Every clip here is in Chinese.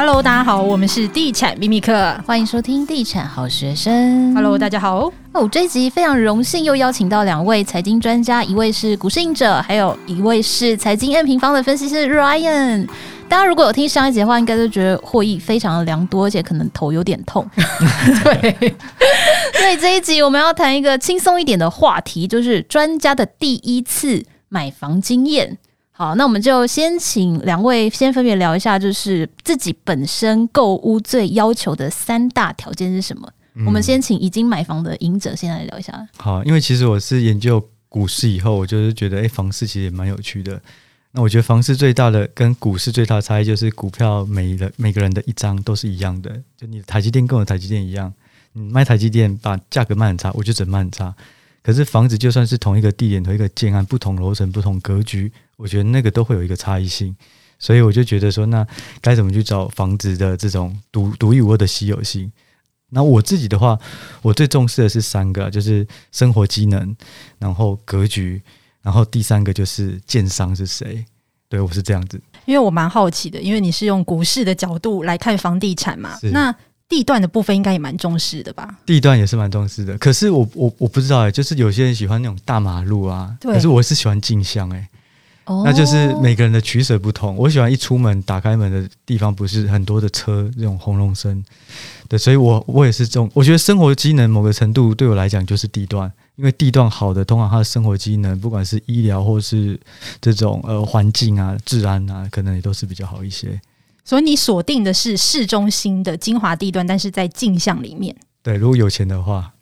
Hello，大家好，我们是地产秘密客，欢迎收听地产好学生。Hello，大家好。哦，这一集非常荣幸又邀请到两位财经专家，一位是股市隐者，还有一位是财经 N 平方的分析师 Ryan。大家如果有听上一集的话，应该都觉得获益非常的良多，而且可能头有点痛。对，所以这一集我们要谈一个轻松一点的话题，就是专家的第一次买房经验。好，那我们就先请两位先分别聊一下，就是自己本身购屋最要求的三大条件是什么？嗯、我们先请已经买房的赢者先来聊一下。好，因为其实我是研究股市以后，我就是觉得，哎、欸，房市其实也蛮有趣的。那我觉得房市最大的跟股市最大的差异就是，股票每人每个人的一张都是一样的，就你的台积电跟我台积电一样，你卖台积电把价格卖很差，我就只卖很差。可是房子就算是同一个地点、同一个建案、不同楼层、不同格局。我觉得那个都会有一个差异性，所以我就觉得说，那该怎么去找房子的这种独独一无二的稀有性？那我自己的话，我最重视的是三个，就是生活机能，然后格局，然后第三个就是建商是谁？对，我是这样子。因为我蛮好奇的，因为你是用股市的角度来看房地产嘛，那地段的部分应该也蛮重视的吧？地段也是蛮重视的，可是我我我不知道哎、欸，就是有些人喜欢那种大马路啊，对可是我是喜欢静香哎。那就是每个人的取舍不同。我喜欢一出门打开门的地方不是很多的车这种轰隆声，对，所以我我也是这种。我觉得生活机能某个程度对我来讲就是地段，因为地段好的，通常它的生活机能，不管是医疗或是这种呃环境啊、治安啊，可能也都是比较好一些。所以你锁定的是市中心的精华地段，但是在镜像里面。对，如果有钱的话。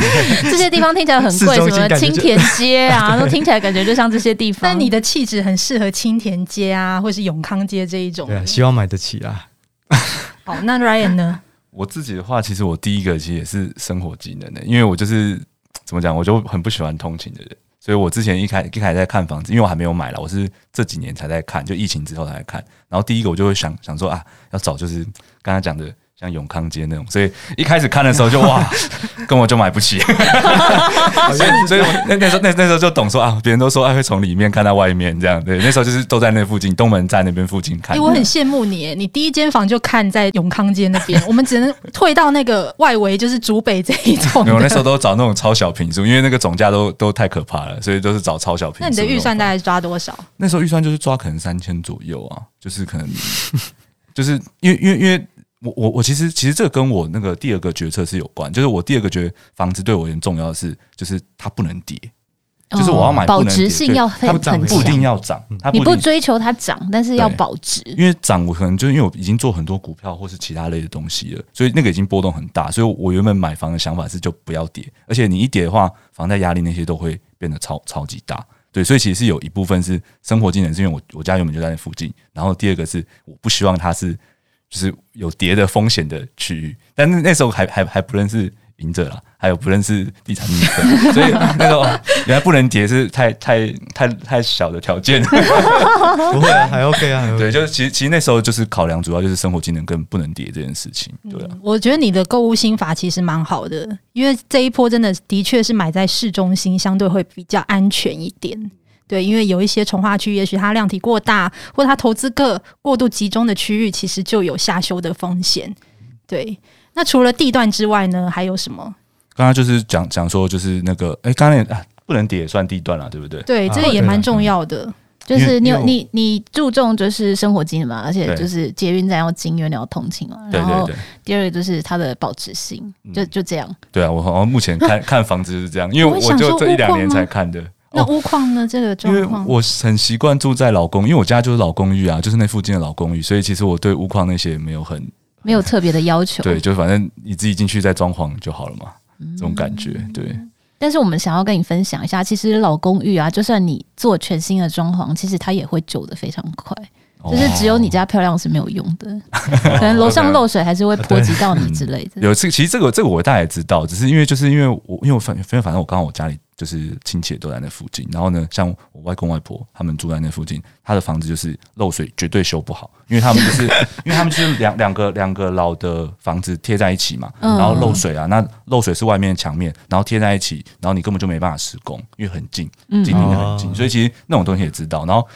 这些地方听起来很贵，什么青田街啊，都听起来感觉就像这些地方。但你的气质很适合青田街啊，或是永康街这一种。对啊，希望买得起啊。好，那 Ryan 呢？我自己的话，其实我第一个其实也是生活技能的，因为我就是怎么讲，我就很不喜欢通勤的人，所以我之前一开一开始在看房子，因为我还没有买啦，我是这几年才在看，就疫情之后才在看。然后第一个我就会想想说啊，要找就是刚才讲的。像永康街那种，所以一开始看的时候就哇，根本就买不起。所以，所以那那时候那那时候就懂说啊，别人都说啊会从里面看到外面这样。对，那时候就是都在那附近，东门站那边附近看。欸，我很羡慕你，你第一间房就看在永康街那边，我们只能退到那个外围，就是竹北这一种。没有，那时候都找那种超小平数，因为那个总价都都太可怕了，所以都是找超小平。那你的预算大概抓多少？那时候预算就是抓可能三千左右啊，就是可能就是因为因为因为。我我我其实其实这个跟我那个第二个决策是有关，就是我第二个觉得房子对我很重要的是，就是它不能跌，哦、就是我要买保值性要它不一定要涨，它不你不追求它涨，但是要保值。因为涨我可能就是因为我已经做很多股票或是其他类的东西了，所以那个已经波动很大，所以我原本买房的想法是就不要跌，而且你一跌的话，房贷压力那些都会变得超超级大。对，所以其实是有一部分是生活技能，是因为我我家原本就在那附近，然后第二个是我不希望它是。就是有跌的风险的区域，但是那时候还还还不认识赢者啦，还有不认识地产所以那时候原来不能跌是太太太太小的条件。不会啊，还 OK 啊，对，就是其实其实那时候就是考量主要就是生活技能跟不能跌这件事情。对啊，嗯，我觉得你的购物心法其实蛮好的，因为这一波真的的确是买在市中心，相对会比较安全一点。对，因为有一些从化区，也许它量体过大，或者它投资客过度集中的区域，其实就有下修的风险。对，那除了地段之外呢，还有什么？刚刚就是讲讲说，就是那个，哎，刚才啊，不能跌也算地段了，对不对？对，这个也蛮重要的。就是你有你你注重就是生活机能嘛，而且就是捷运站要近，因为你要通勤嘛。然后第二个就是它的保值性，就就这样。对啊，我好像目前看 看房子是这样，因为我就这一两年才看的。那屋况呢？这个状况，因为我很习惯住在老公，因为我家就是老公寓啊，就是那附近的老公寓，所以其实我对屋况那些没有很没有特别的要求。对，就反正你自己进去再装潢就好了嘛，嗯、这种感觉。对。但是我们想要跟你分享一下，其实老公寓啊，就算你做全新的装潢，其实它也会旧的非常快。就是只有你家漂亮是没有用的，可能楼上漏水还是会波及到你之类的。有这其实这个这个我大概知道，只是因为就是因为我因为我反因为反正我刚刚我家里就是亲戚都在那附近，然后呢，像我外公外婆他们住在那附近，他的房子就是漏水绝对修不好，因为他们就是因为他们就是两两个两个老的房子贴在一起嘛，然后漏水啊，那漏水是外面的墙面，然后贴在一起，然后你根本就没办法施工，因为很近，近邻的很近，所以其实那种东西也知道，然后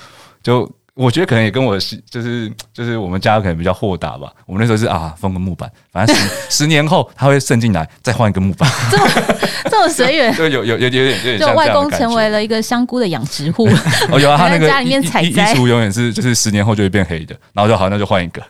就。我觉得可能也跟我是就是就是我们家可能比较豁达吧。我们那时候是啊，封个木板，反正十 十年后它会渗进来，再换一个木板，这么这么随缘。对，有有有有点有点就外公成为了一个香菇的养殖户。哦，有啊，他那个家里面采衣橱永远是就是十年后就会变黑的，然后就好，那就换一个。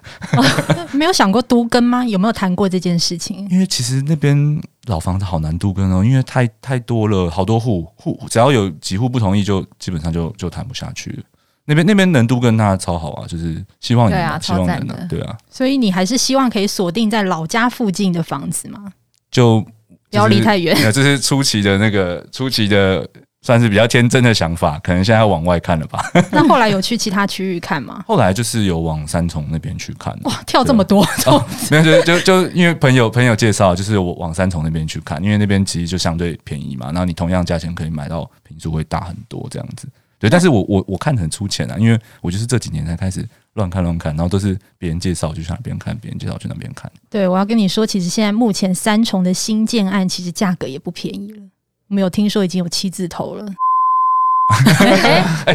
没有想过都根吗？有没有谈过这件事情？因为其实那边老房子好难都根哦，因为太太多了，好多户户，只要有几户不同意，就基本上就就谈不下去了。那边那边能都跟他超好啊，就是希望你、啊，希望能啊，对啊。所以你还是希望可以锁定在老家附近的房子吗？就、就是、不要离太远。这是初期的那个初期的，算是比较天真的想法，可能现在要往外看了吧。那后来有去其他区域看吗？后来就是有往三重那边去看。哇，跳这么多！哦、没有，就就就因为朋友朋友介绍，就是我往三重那边去看，因为那边其实就相对便宜嘛，然后你同样价钱可以买到坪数会大很多这样子。对，但是我我我看很粗浅啊，因为我就是这几年才开始乱看乱看，然后都是别人介绍就去那边看，别人介绍我去那边看。对，我要跟你说，其实现在目前三重的新建案其实价格也不便宜了，没有听说已经有七字头了。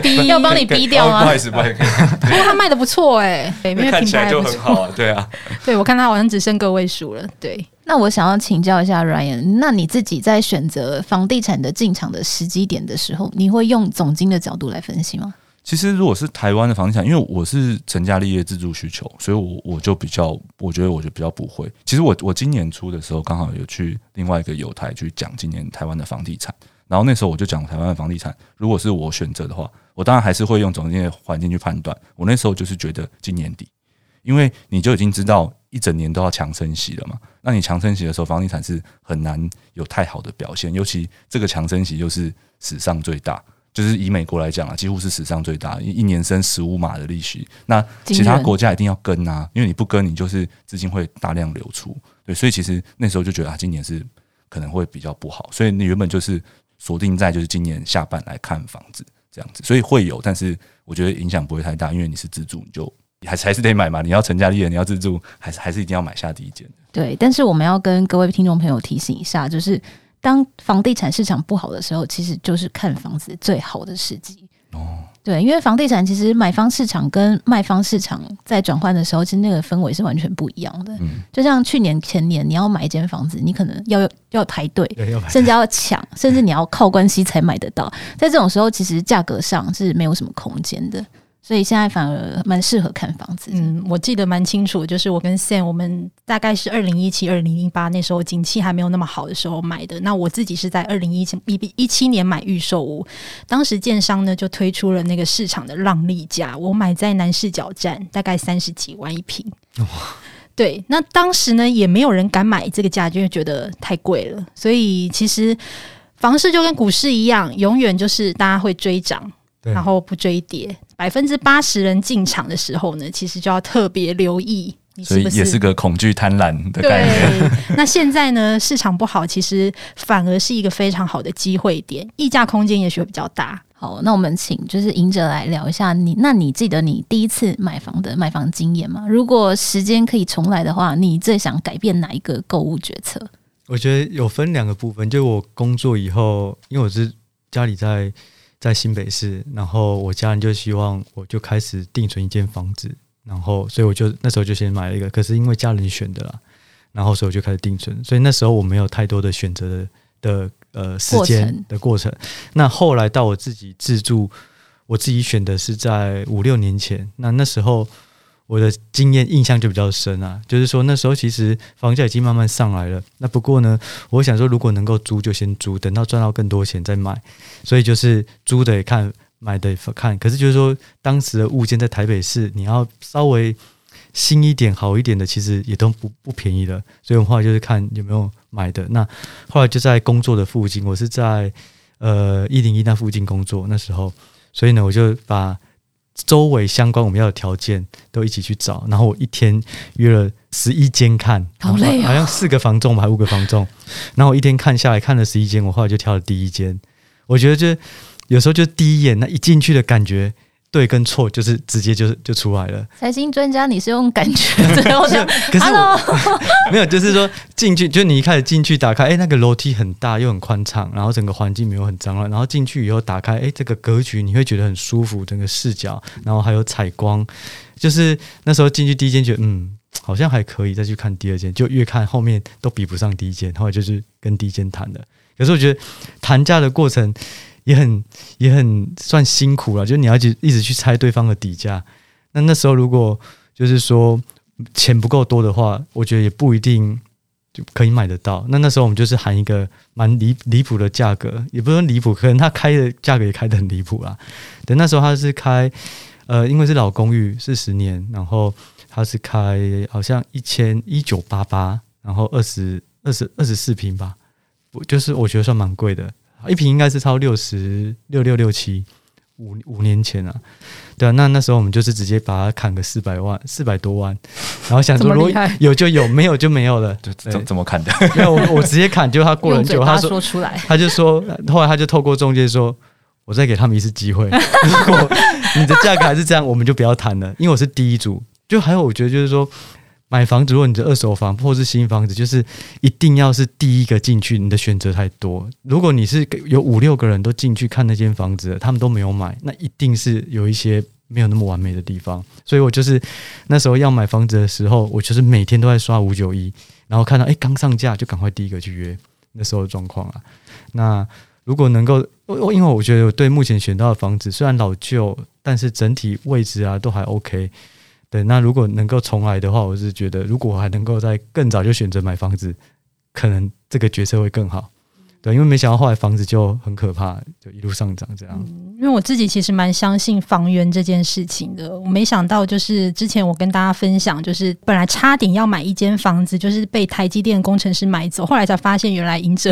逼 要帮你逼掉吗？不好意思，不好意思，不过他卖的不错哎，因为看起来就很好啊，对啊，对我看他好像只剩个位数了，对。那我想要请教一下 Ryan，那你自己在选择房地产的进场的时机点的时候，你会用总经的角度来分析吗？其实如果是台湾的房地产，因为我是成家立业自住需求，所以我我就比较，我觉得我就比较不会。其实我我今年初的时候刚好有去另外一个友台去讲今年台湾的房地产，然后那时候我就讲台湾的房地产，如果是我选择的话，我当然还是会用总经的环境去判断。我那时候就是觉得今年底，因为你就已经知道。一整年都要强升息了嘛？那你强升息的时候，房地产是很难有太好的表现。尤其这个强升息又是史上最大，就是以美国来讲啊，几乎是史上最大，一年升十五码的利息。那其他国家一定要跟啊，因为你不跟，你就是资金会大量流出。对，所以其实那时候就觉得啊，今年是可能会比较不好。所以你原本就是锁定在就是今年下半来看房子这样子，所以会有，但是我觉得影响不会太大，因为你是自住，你就。还是还是得买嘛？你要成家立业，你要自住，还是还是一定要买下第一间。对，但是我们要跟各位听众朋友提醒一下，就是当房地产市场不好的时候，其实就是看房子最好的时机。哦，对，因为房地产其实买方市场跟卖方市场在转换的时候，其实那个氛围是完全不一样的。嗯，就像去年前年，你要买一间房子，你可能要要排队，甚至要抢，甚至你要靠关系才买得到。在这种时候，其实价格上是没有什么空间的。所以现在反而蛮适合看房子。嗯，我记得蛮清楚，就是我跟 Sam，我们大概是二零一七、二零一八那时候景气还没有那么好的时候买的。那我自己是在二零一七一一七年买预售屋，当时建商呢就推出了那个市场的让利价，我买在南市角站，大概三十几万一平。对，那当时呢也没有人敢买这个价，就会觉得太贵了。所以其实房市就跟股市一样，永远就是大家会追涨。然后不追跌，百分之八十人进场的时候呢，其实就要特别留意你是不是，所以也是个恐惧贪婪的概念。对，那现在呢，市场不好，其实反而是一个非常好的机会点，溢价空间也许会比较大。好，那我们请就是赢者来聊一下你，那你记得你第一次买房的买房经验吗？如果时间可以重来的话，你最想改变哪一个购物决策？我觉得有分两个部分，就我工作以后，因为我是家里在。在新北市，然后我家人就希望我就开始定存一间房子，然后所以我就那时候就先买了一个，可是因为家人选的啦，然后所以我就开始定存，所以那时候我没有太多的选择的的呃时间的过程。那后来到我自己自住，我自己选的是在五六年前，那那时候。我的经验印象就比较深啊，就是说那时候其实房价已经慢慢上来了。那不过呢，我想说如果能够租就先租，等到赚到更多钱再买。所以就是租的也看，买的也看。可是就是说当时的物件在台北市，你要稍微新一点、好一点的，其实也都不不便宜的。所以我后来就是看有没有买的。那后来就在工作的附近，我是在呃一零一那附近工作那时候，所以呢我就把。周围相关我们要的条件都一起去找，然后我一天约了十一间看，好累啊，好像四个房仲吧，还五个房仲，然后我一天看下来看了十一间，我后来就挑了第一间。我觉得就有时候就第一眼那一进去的感觉，对跟错就是直接就是就出来了。财经专家，你是用感觉最后这样？可是我 没有，就是说进去，就你一开始进去打开，哎、欸，那个楼梯很大又很宽敞，然后整个环境没有很脏乱，然后进去以后打开，哎、欸，这个格局你会觉得很舒服，整个视角，然后还有采光，就是那时候进去第一间觉得嗯好像还可以，再去看第二间，就越看后面都比不上第一间，后来就是跟第一间谈的。可是我觉得谈价的过程。也很也很算辛苦了，就是你要去一直去猜对方的底价。那那时候如果就是说钱不够多的话，我觉得也不一定就可以买得到。那那时候我们就是喊一个蛮离离谱的价格，也不是离谱，可能他开的价格也开得很离谱啦。等那时候他是开呃，因为是老公寓，四十年，然后他是开好像一千一九八八，然后二十二十二十四平吧，我就是我觉得算蛮贵的。一瓶应该是超六十六六六七五五年前啊，对啊，那那时候我们就是直接把它砍个四百万四百多万，然后想说如果有就有，没有就没有了，就。怎怎么砍的？没有，我我直接砍，就他过了很久，他说，说出来，他就说，后来他就透过中介说，我再给他们一次机会，如果你的价格还是这样，我们就不要谈了，因为我是第一组，就还有我觉得就是说。买房子，如果你的二手房或是新房子，就是一定要是第一个进去，你的选择太多。如果你是有五六个人都进去看那间房子，他们都没有买，那一定是有一些没有那么完美的地方。所以我就是那时候要买房子的时候，我就是每天都在刷五九一，然后看到哎刚上架就赶快第一个去约那时候的状况啊。那如果能够，我因为我觉得我对目前选到的房子虽然老旧，但是整体位置啊都还 OK。对，那如果能够重来的话，我是觉得，如果我还能够在更早就选择买房子，可能这个决策会更好。对，因为没想到后来房子就很可怕，就一路上涨这样。因为我自己其实蛮相信房源这件事情的，我没想到就是之前我跟大家分享，就是本来差点要买一间房子，就是被台积电工程师买走，后来才发现原来赢者。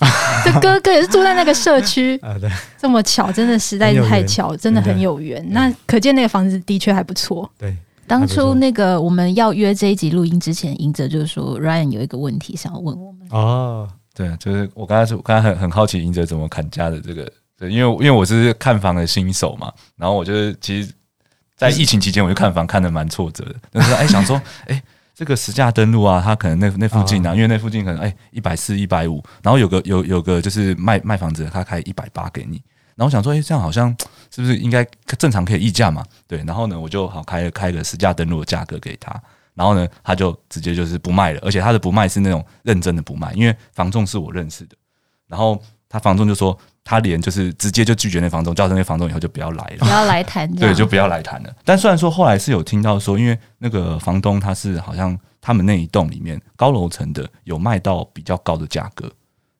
这哥哥也是住在那个社区 啊，对，这么巧，真的实在是太巧，真的很有缘。那可见那个房子的确还不错。对，当初那个我们要约这一集录音之前，赢者就是说，Ryan 有一个问题想要问我们。哦，对，就是我刚才说，我刚才很很好奇赢者怎么砍价的这个，对，因为因为我是看房的新手嘛，然后我就是其实，在疫情期间我就看房看的蛮挫折的，但是哎想说 哎。这个实价登录啊，他可能那那附近啊，因为那附近可能哎一百四一百五，然后有个有有个就是卖卖房子，他开一百八给你，然后我想说，哎，这样好像是不是应该正常可以议价嘛？对，然后呢，我就好开开个实价登录的价格给他，然后呢，他就直接就是不卖了，而且他的不卖是那种认真的不卖，因为房仲是我认识的，然后他房仲就说。他连就是直接就拒绝那房东，叫那个房东以后就不要来了，不要来谈，对，就不要来谈了。但虽然说后来是有听到说，因为那个房东他是好像他们那一栋里面高楼层的有卖到比较高的价格，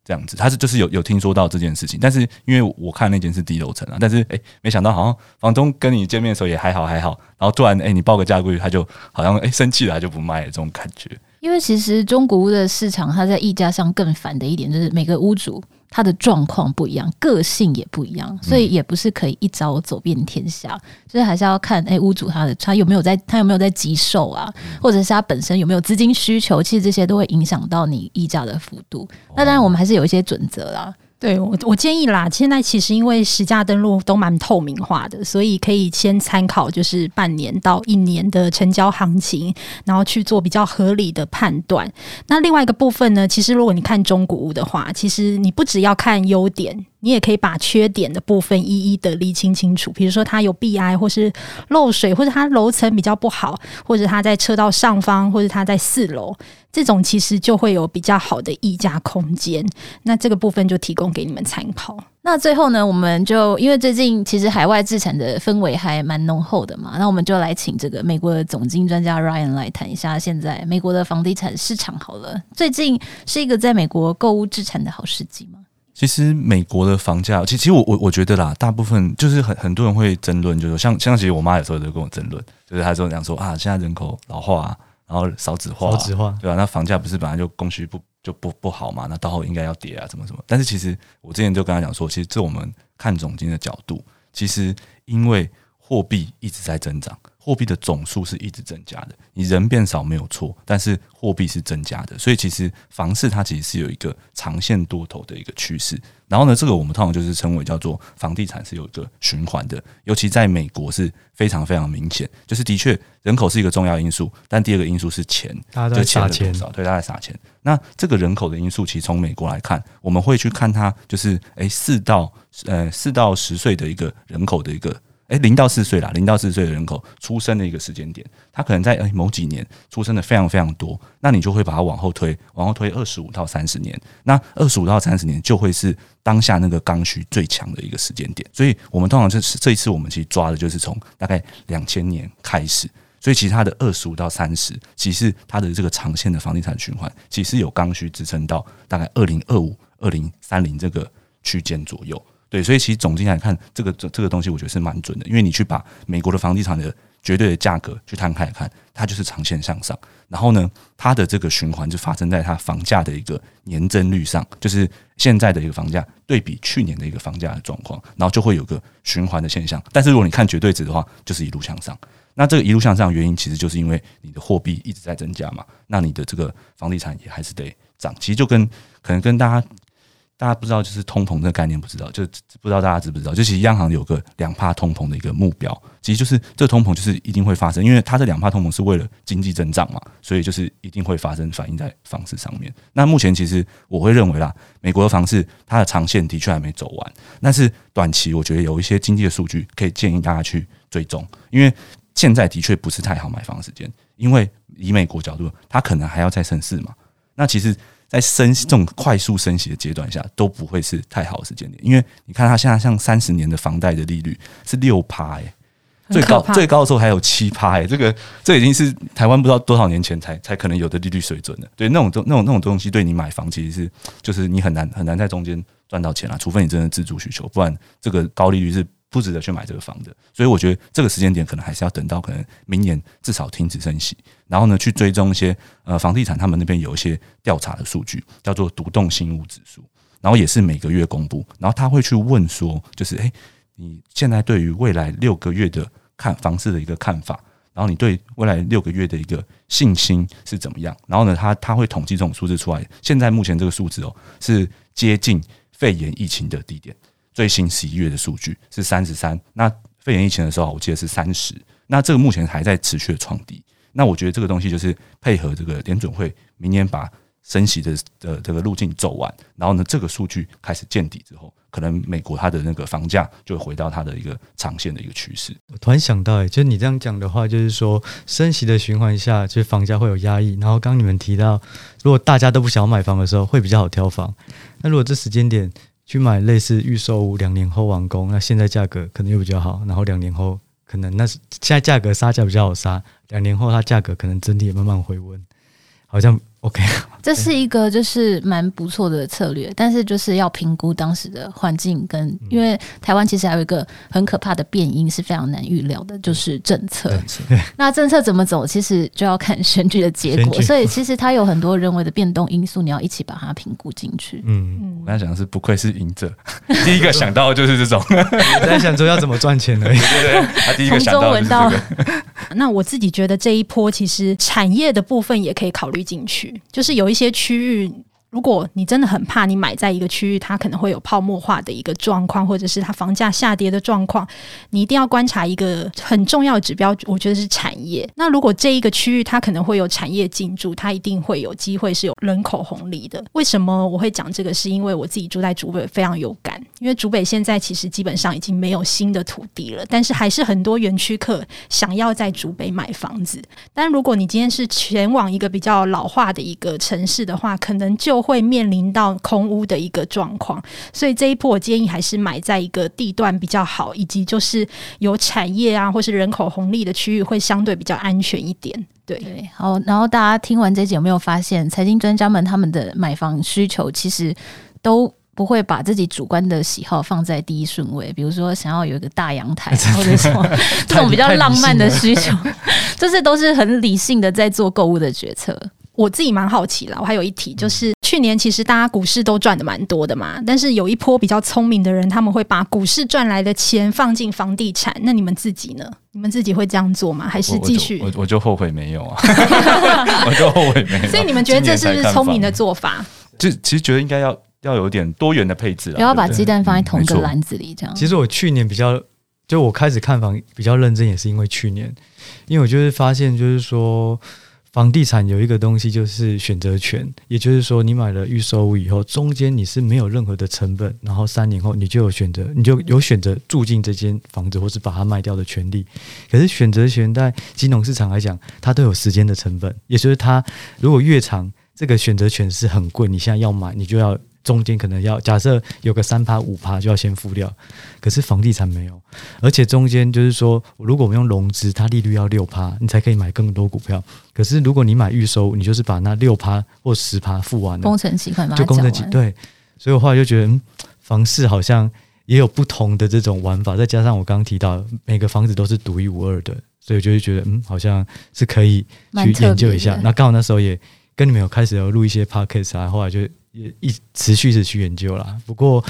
这样子，他是就是有有听说到这件事情。但是因为我看那间是低楼层啊，但是哎、欸，没想到好像房东跟你见面的时候也还好还好，然后突然哎、欸、你报个价过去，他就好像哎、欸、生气了，他就不卖了这种感觉。因为其实中古屋的市场，它在溢价上更烦的一点就是每个屋主。他的状况不一样，个性也不一样，所以也不是可以一招走遍天下，嗯、所以还是要看哎、欸、屋主他的他有没有在他有没有在急售啊，嗯、或者是他本身有没有资金需求，其实这些都会影响到你溢价的幅度。哦、那当然我们还是有一些准则啦。对我，我建议啦。现在其实因为实价登录都蛮透明化的，所以可以先参考就是半年到一年的成交行情，然后去做比较合理的判断。那另外一个部分呢，其实如果你看中古屋的话，其实你不只要看优点。你也可以把缺点的部分一一的厘清清楚，比如说它有 BI，，或是漏水，或者它楼层比较不好，或者它在车道上方，或者它在四楼，这种其实就会有比较好的议价空间。那这个部分就提供给你们参考。那最后呢，我们就因为最近其实海外置产的氛围还蛮浓厚的嘛，那我们就来请这个美国的总经专家 Ryan 来谈一下现在美国的房地产市场好了。最近是一个在美国购物置产的好时机吗？其实美国的房价，其实其实我我我觉得啦，大部分就是很很多人会争论，就是像像其实我妈有时候都跟我争论，就是她说讲说啊，现在人口老化，啊，然后少子化，少子化，对吧，啊？那房价不是本来就供需不就不不好嘛？那到后应该要跌啊，什么什么？但是其实我之前就跟她讲说，其实这我们看总经的角度，其实因为货币一直在增长，货币的总数是一直增加的。你人变少没有错，但是货币是增加的，所以其实房市它其实是有一个长线多头的一个趋势。然后呢，这个我们通常就是称为叫做房地产是有一个循环的，尤其在美国是非常非常明显。就是的确人口是一个重要因素，但第二个因素是钱，大家在撒钱，对，大家在撒钱。那这个人口的因素，其实从美国来看，我们会去看它，就是诶四到呃四到十岁的一个人口的一个。诶，零到四岁啦，零到四岁的人口出生的一个时间点，他可能在诶某几年出生的非常非常多，那你就会把它往后推，往后推二十五到三十年，那二十五到三十年就会是当下那个刚需最强的一个时间点。所以我们通常这次这一次我们其实抓的就是从大概两千年开始，所以其实它的二十五到三十，其实它的这个长线的房地产循环，其实有刚需支撑到大概二零二五、二零三零这个区间左右。对，所以其实总经来看，这个这这个东西，我觉得是蛮准的。因为你去把美国的房地产的绝对的价格去摊开来看，它就是长线向上。然后呢，它的这个循环就发生在它房价的一个年增率上，就是现在的一个房价对比去年的一个房价的状况，然后就会有个循环的现象。但是如果你看绝对值的话，就是一路向上。那这个一路向上原因，其实就是因为你的货币一直在增加嘛，那你的这个房地产也还是得涨。其实就跟可能跟大家。大家不知道，就是通膨这个概念，不知道，就不知道大家知不知道？就其实央行有个两帕通膨的一个目标，其实就是这通膨就是一定会发生，因为它这两帕通膨是为了经济增长嘛，所以就是一定会发生，反映在房市上面。那目前其实我会认为啦，美国的房市它的长线的确还没走完，但是短期我觉得有一些经济的数据可以建议大家去追踪，因为现在的确不是太好买房时间，因为以美国角度，它可能还要再升四嘛。那其实。在升这种快速升息的阶段下，都不会是太好的时间点，因为你看它现在像三十年的房贷的利率是六趴哎，最高最高的时候还有七趴哎，这个这已经是台湾不知道多少年前才才可能有的利率水准了。对，那种东那种那种东西，对你买房其实是就是你很难很难在中间赚到钱啊，除非你真的自住需求，不然这个高利率是。不值得去买这个房的，所以我觉得这个时间点可能还是要等到可能明年至少停止升息，然后呢去追踪一些呃房地产他们那边有一些调查的数据，叫做独栋新屋指数，然后也是每个月公布，然后他会去问说，就是诶，你现在对于未来六个月的看房子的一个看法，然后你对未来六个月的一个信心是怎么样？然后呢，他他会统计这种数字出来，现在目前这个数字哦是接近肺炎疫情的低点。最新十一月的数据是三十三，那肺炎疫情的时候，我记得是三十，那这个目前还在持续的创低。那我觉得这个东西就是配合这个联准会明年把升息的的这个路径走完，然后呢，这个数据开始见底之后，可能美国它的那个房价就会回到它的一个长线的一个趋势。我突然想到，哎，就是你这样讲的话，就是说升息的循环下，就是房价会有压抑。然后刚你们提到，如果大家都不想要买房的时候，会比较好挑房。那如果这时间点，去买类似预售屋，两年后完工，那现在价格可能又比较好，然后两年后可能那现在价格杀价比较好杀，两年后它价格可能整体也慢慢回温，好像。OK，这是一个就是蛮不错的策略，但是就是要评估当时的环境跟，因为台湾其实还有一个很可怕的变因是非常难预料的，就是政策。那政策怎么走，其实就要看选举的结果，所以其实它有很多人为的变动因素，你要一起把它评估进去。嗯，我刚才讲的是不愧是赢者，第一个想到的就是这种，我在想说要怎么赚钱而已。对对对，他第一个想到的是这个。那我自己觉得这一波其实产业的部分也可以考虑进去。就是有一些区域。如果你真的很怕你买在一个区域，它可能会有泡沫化的一个状况，或者是它房价下跌的状况，你一定要观察一个很重要的指标，我觉得是产业。那如果这一个区域它可能会有产业进驻，它一定会有机会是有人口红利的。为什么我会讲这个？是因为我自己住在竹北，非常有感。因为竹北现在其实基本上已经没有新的土地了，但是还是很多园区客想要在竹北买房子。但如果你今天是前往一个比较老化的一个城市的话，可能就会面临到空屋的一个状况，所以这一波我建议还是买在一个地段比较好，以及就是有产业啊，或是人口红利的区域，会相对比较安全一点。对，对，好，然后大家听完这集有没有发现，财经专家们他们的买房需求其实都不会把自己主观的喜好放在第一顺位，比如说想要有一个大阳台，或者什么这种比较浪漫的需求，这 些都是很理性的在做购物的决策。我自己蛮好奇啦，我还有一题，就是去年其实大家股市都赚的蛮多的嘛，但是有一波比较聪明的人，他们会把股市赚来的钱放进房地产。那你们自己呢？你们自己会这样做吗？还是继续？我我，我就后悔没有啊，我就后悔没有。所以你们觉得这是不是聪明的做法？就 其实觉得应该要要有点多元的配置，不要把鸡蛋放在同一个篮子里，这样。其实我去年比较，就我开始看房比较认真，也是因为去年，因为我就是发现，就是说。房地产有一个东西就是选择权，也就是说，你买了预售屋以后，中间你是没有任何的成本，然后三年后你就有选择，你就有选择住进这间房子，或是把它卖掉的权利。可是选择权在金融市场来讲，它都有时间的成本，也就是它如果越长，这个选择权是很贵，你现在要买，你就要。中间可能要假设有个三趴五趴就要先付掉，可是房地产没有，而且中间就是说，如果我们用融资，它利率要六趴，你才可以买更多股票。可是如果你买预收，你就是把那六趴或十趴付完了，工程期款嘛，就工程期对。所以我后来就觉得，嗯，房市好像也有不同的这种玩法，再加上我刚刚提到每个房子都是独一无二的，所以我就会觉得，嗯，好像是可以去研究一下。那刚好那时候也跟你们有开始有录一些 podcast 啊，后来就。也一持续的去研究啦。不过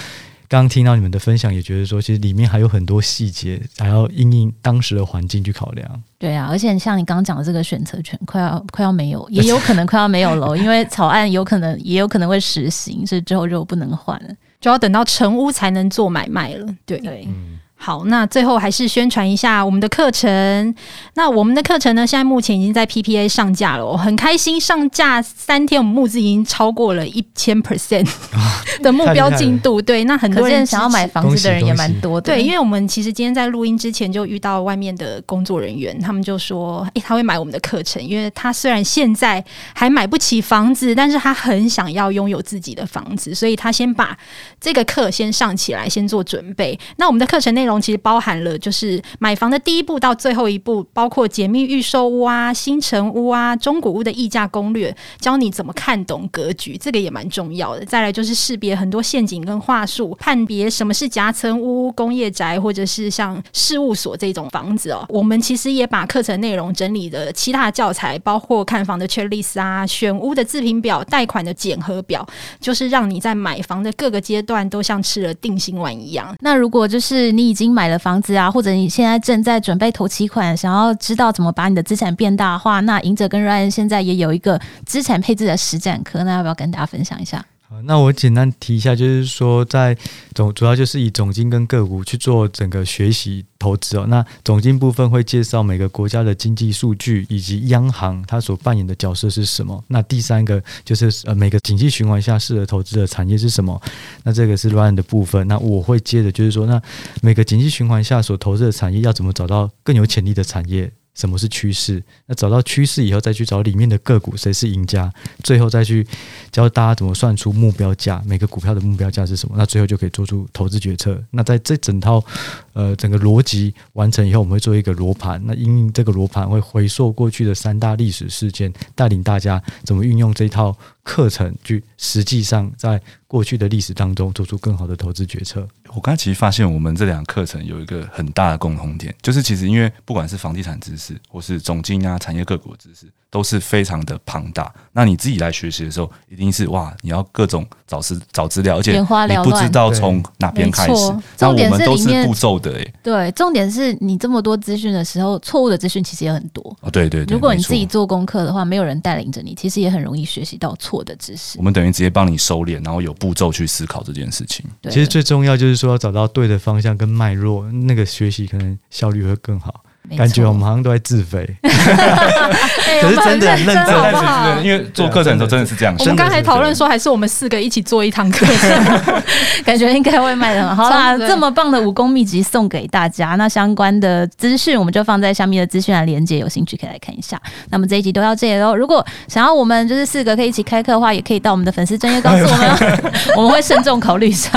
刚刚听到你们的分享，也觉得说，其实里面还有很多细节，还要因应当时的环境去考量。对啊，而且像你刚刚讲的这个选择权，快要快要没有，也有可能快要没有了，因为草案有可能也有可能会实行，所以之后就不能换了，就要等到成屋才能做买卖了。对对。嗯好，那最后还是宣传一下我们的课程。那我们的课程呢，现在目前已经在 PPA 上架了，我很开心。上架三天，我们募资已经超过了一千 percent 的目标进度。对，那很多人想要买房子的人也蛮多的。对，因为我们其实今天在录音之前就遇到外面的工作人员，他们就说，诶，他会买我们的课程，因为他虽然现在还买不起房子，但是他很想要拥有自己的房子，所以他先把这个课先上起来，先做准备。那我们的课程内容。其实包含了就是买房的第一步到最后一步，包括解密预售屋啊、新城屋啊、中古屋的议价攻略，教你怎么看懂格局，这个也蛮重要的。再来就是识别很多陷阱跟话术，判别什么是夹层屋、工业宅或者是像事务所这种房子哦。我们其实也把课程内容整理的其他教材，包括看房的 checklist 啊、选屋的自评表、贷款的检核表，就是让你在买房的各个阶段都像吃了定心丸一样。那如果就是你已经已经买了房子啊，或者你现在正在准备投期款，想要知道怎么把你的资产变大话，那赢者跟 Ryan 现在也有一个资产配置的实战课，那要不要跟大家分享一下？那我简单提一下，就是说，在总主要就是以总经跟个股去做整个学习投资哦。那总经部分会介绍每个国家的经济数据以及央行它所扮演的角色是什么。那第三个就是呃每个经济循环下适合投资的产业是什么。那这个是 Ryan 的部分。那我会接着就是说，那每个经济循环下所投资的产业要怎么找到更有潜力的产业？什么是趋势？那找到趋势以后，再去找里面的个股，谁是赢家？最后再去教大家怎么算出目标价，每个股票的目标价是什么？那最后就可以做出投资决策。那在这整套呃整个逻辑完成以后，我们会做一个罗盘。那因这个罗盘会回溯过去的三大历史事件，带领大家怎么运用这套课程，去实际上在过去的历史当中做出更好的投资决策。我刚才其实发现，我们这两个课程有一个很大的共同点，就是其实因为不管是房地产知识，或是总经啊、产业各国知识，都是非常的庞大。那你自己来学习的时候，一定是哇，你要各种找资找资料，而且你不知道从哪边开始。那我们都是步骤的诶、欸。对，重点是你这么多资讯的时候，错误的资讯其实也很多。哦，对对对。如果你自己做功课的话，没有人带领着你，其实也很容易学习到错的知识。我们等于直接帮你收敛，然后有步骤去思考这件事情。其实最重要就是说要找到对的方向跟脉络，那个学习可能效率会更好。感觉我们好像都在自肥，可是真的很认真，好好因为做课程的时候真的是这样。我们刚才讨论说，还是我们四个一起做一堂课程，感觉应该会卖的很好。好啦，这么棒的武功秘籍送给大家，那相关的资讯我们就放在下面的资讯栏连接，有兴趣可以来看一下。那么这一集都到这里喽。如果想要我们就是四个可以一起开课的话，也可以到我们的粉丝专页告诉我们，我们会慎重考虑一下。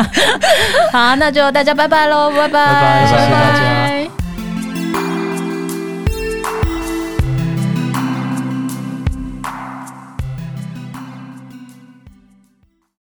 好，那就大家拜拜喽，拜拜，拜拜，谢谢大家。